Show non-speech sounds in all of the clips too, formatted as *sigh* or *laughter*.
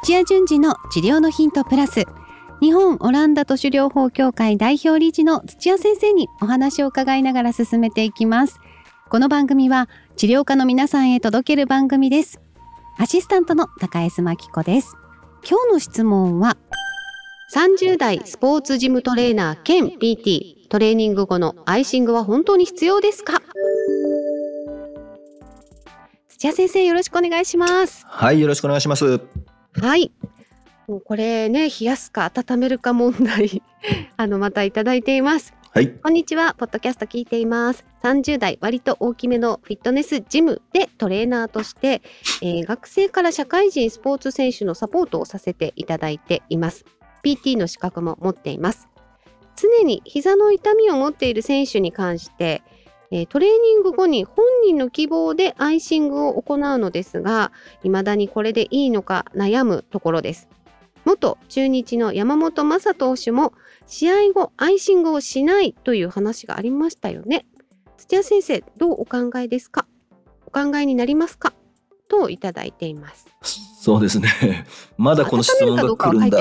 土屋順次の治療のヒントプラス。日本オランダ都市療法協会代表理事の土屋先生にお話を伺いながら進めていきます。この番組は治療家の皆さんへ届ける番組です。アシスタントの高江真紀子です。今日の質問は30代スポーツジムトレーナー兼 PT トレーニング後のアイシングは本当に必要ですか？土屋先生よろしくお願いします。はいよろしくお願いします。はい。もうこれね冷やすか温めるか問題 *laughs* あのまたいただいています。はい。こんにちは。ポッドキャスト聞いています。30代割と大きめのフィットネスジムでトレーナーとして、えー学生から社会人スポーツ選手のサポートをさせていただいています。PT の資格も持っています。常に膝の痛みを持っている選手に関してえートレーニング後に本人の希望でアイシングを行うのですが未だにこれでいいのか悩むところです。元中日の山本昌投手も試合後アイシングをしないという話がありましたよね。土屋先生どうお考えですか？お考えになりますか？といただいています。そうですね。*laughs* まだこの質問が来るんだ。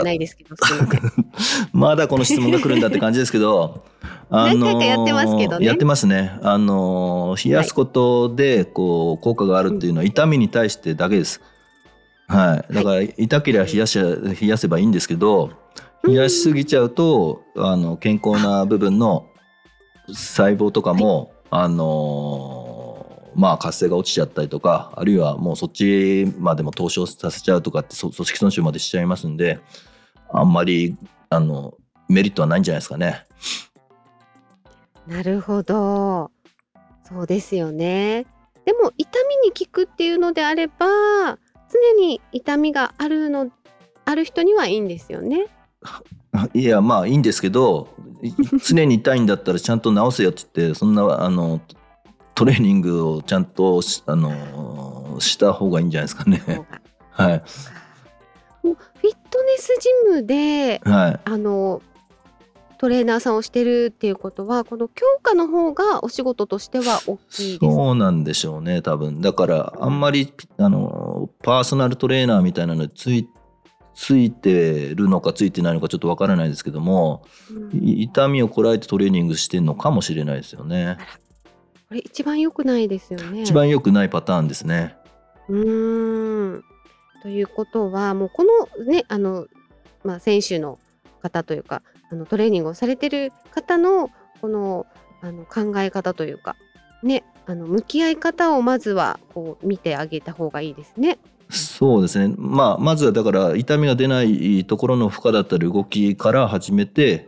*laughs* まだこの質問が来るんだって感じですけど何回かやってますけどね。やってますね。あのー冷やすことでこう効果があるっていうのは痛みに対してだけです。はい。だから痛ければ冷やし冷やせばいいんですけど冷やしすぎちゃうとあの健康な部分の細胞とかも、あのーまあ活性が落ちちゃったりとかあるいはもうそっちまでも凍傷させちゃうとかってそ組織損傷までしちゃいますんであんまりあのメリットはないんじゃないですかね。なるほど。そうですよね。でも痛みに効くっていうのであれば常に痛みがあるのある人にはいいんですよね。*laughs* いやまあいいんですけどい常に痛いんだったらちゃんと治せよって言ってそんなあのトレーニングをちゃんとしあのした方がいいんじゃないですかね。*laughs* はい。もうフィットネスジムではい。あのトレーナーさんをしてるっていうことはこの強化の方がお仕事としては大きいですそうなんでしょうね多分。だからあんまりあのパーソナルトレーナーみたいなのについついてるのかついてないのかちょっとわからないですけどもうん。い痛みをこらえてトレーニングしてるのかもしれないですよね。これ一番良くないですよね。一番良くないパターンですね。うーん。ということはもうこのねあの、まあ、選手の方というかあのトレーニングをされてる方のこのあの考え方というかねあの向き合い方をまずはこう見てあげた方がいいですね。そうですね、まあ、まずはだから痛みが出ないところの負荷だったり動きから始めて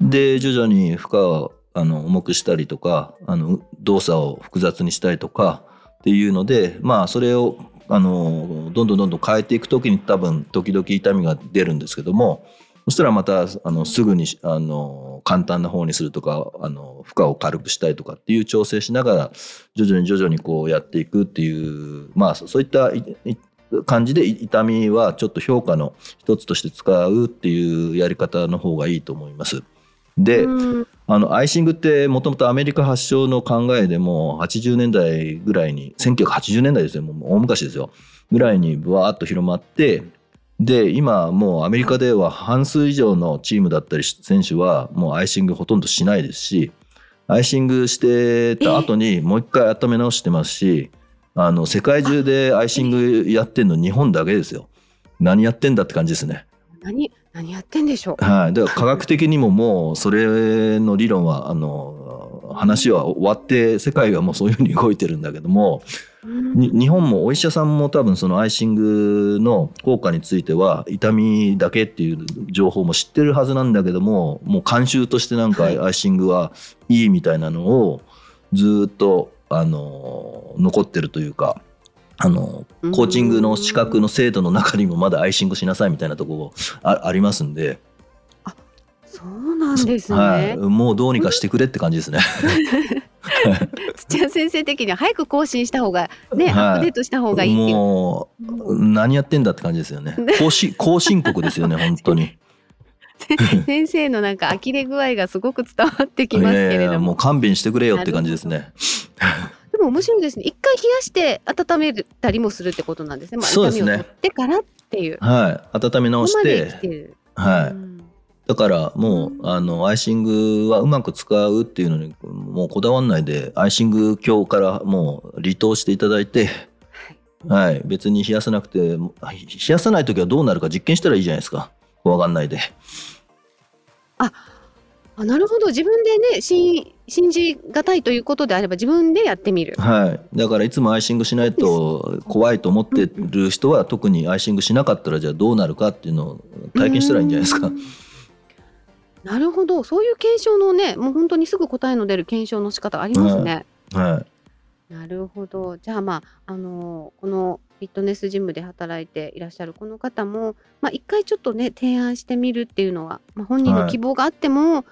で徐々に負荷をあの重くしたりとかあの動作を複雑にしたりとかっていうのでまあそれをあのどんどんどんどん変えていく時に多分時々痛みが出るんですけどもそしたらまたあのすぐにあの簡単な方にするとかあの負荷を軽くしたりとかっていう調整しながら徐々に徐々にこうやっていくっていうまあそういったいい感じで痛みはちょっと評価の一つとして使うっていうやり方の方がいいと思います。で、うん。あのアイシングってもともとアメリカ発祥の考えでも80年代ぐらいに1980年代ですよ。もう大昔ですよ。ぐらいにブワーッと広まってで今もうアメリカでは半数以上のチームだったり選手はもうアイシングほとんどしないですしアイシングしてた後にもう一回温め直してますしあの世界中でアイシングやってんの日本だけですよ何やってんだって感じですね。何何やってんでしょう。はい、だから科学的にももうそれの理論はあの話は終わって世界はもうそういうふうに動いてるんだけども日本もお医者さんも多分そのアイシングの効果については痛みだけっていう情報も知ってるはずなんだけどももう慣習としてなんかはいアイシングはいいみたいなのをずっとあの残ってるというか。あのコーチングの資格の制度の中にもまだアイシングしなさいみたいなところあありますんで、そうなんですね。はい、もうどうにかしてくれって感じですね。*laughs* 土屋先生的には早く更新した方がね、はいアップデートした方がいいっていう。もう何やってんだって感じですよね。後進後進国ですよね *laughs* 本当に。*laughs* 先生のなんか呆れ具合がすごく伝わってきますけれいやいやども。*laughs* もう勘弁してくれよって感じですね。でも面白いですね。一回冷やして温めたりもするってことなんですね。まあ、そうですね痛みを取ってからっていう。はい温め直して。はいうんだからもうあのアイシングはうまく使うっていうのにもうこだわんないでアイシング鏡からもう離島していただいて、はい。はい、別に冷やさなくて冷やさない時はどうなるか実験したらいいじゃないですか。怖がんないで。あなるほど。自分でね信信じがたいということであれば自分でやってみる。はい。だからいつもアイシングしないと怖いと思ってる人は特にアイシングしなかったらじゃあどうなるかっていうのを体験したらいいんじゃないですか。うんなるほど。そういう検証のねもう本当にすぐ答えの出る検証の仕方ありますね。はい。なるほど。じゃあまああのこのフィットネスジムで働いていらっしゃるこの方も、まあ、一回ちょっとね提案してみるっていうのは、まあ、本人の希望があっても、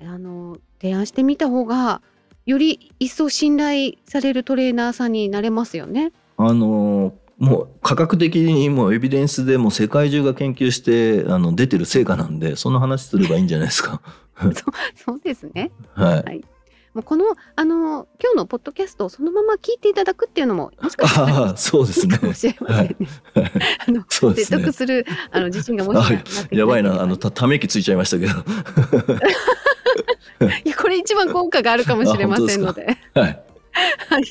あの提案してみた方がより一層信頼されるトレーナーさんになれますよね。あのもう科学的にもうエビデンスでもう世界中が研究してあの出てる成果なんでその話すればいいんじゃないですか。*laughs* そうですね。はい。もうこのあの今日のポッドキャストをそのまま聞いていただくっていうのももしかしたらそうですねいいか。もしれませんね。*laughs* あの説得。するあの自信がもしやばいなあのたため息ついちゃいましたけど。*laughs* いやこれ一番効果があるかもしれませんので。はい。*laughs* はい、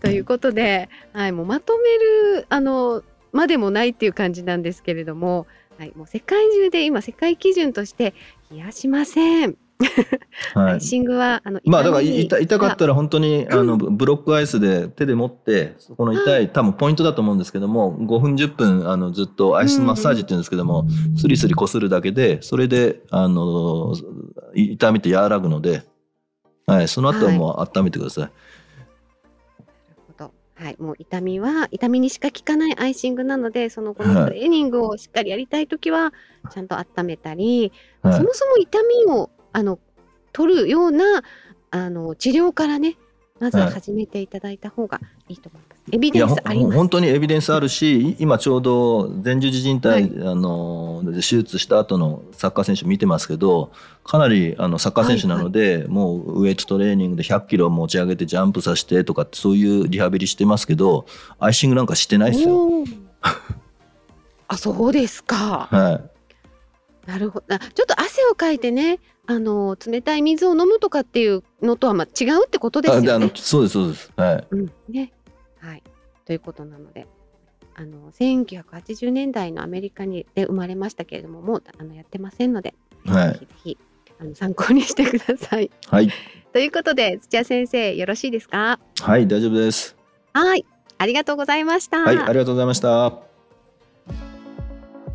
ということで、はい、もうまとめるあのまでもないっていう感じなんですけれども、はい、もう世界中で今世界基準として冷やしません。ア *laughs* はい。イシングはあのまあだから痛かったら本当にあのブロックアイスで手で持ってそこの痛い多分ポイントだと思うんですけども5分10分あのずっとアイスマッサージって言うんですけどもスリスリこするだけでそれであの痛みって和らぐので、はい、その後はもう温めてください。なるほど。はい、もう痛みは痛みにしか効かないアイシングなのでその後のトレーニングをしっかりやりたい時はちゃんと温めたり、はい。そもそも痛みをあの取るようなあの治療からねまずははい始めていただいた方がいいと思います。エビデンスあります？本当にエビデンスあるし今ちょうど前十字靭帯、はいあの手術した後のサッカー選手見てますけどかなりあのサッカー選手なので、もうウエイトトレーニングで100キロ持ち上げてジャンプさせてとかってそういうリハビリしてますけどアイシングなんかしてないですよ。*laughs* あそうですか。はいなるほど。あちょっと汗をかいてねあの冷たい水を飲むとかっていうのとはまあ違うってことですよね。そうですそうです。はいうん、ね。はい。ということなので、あの1980年代のアメリカにで生まれましたけれども、もうあのやってませんので、はいぜひぜひあの参考にしてください。はいということで、土屋先生、よろしいですか？はい大丈夫です。はい。ありがとうございました。はいありがとうございました。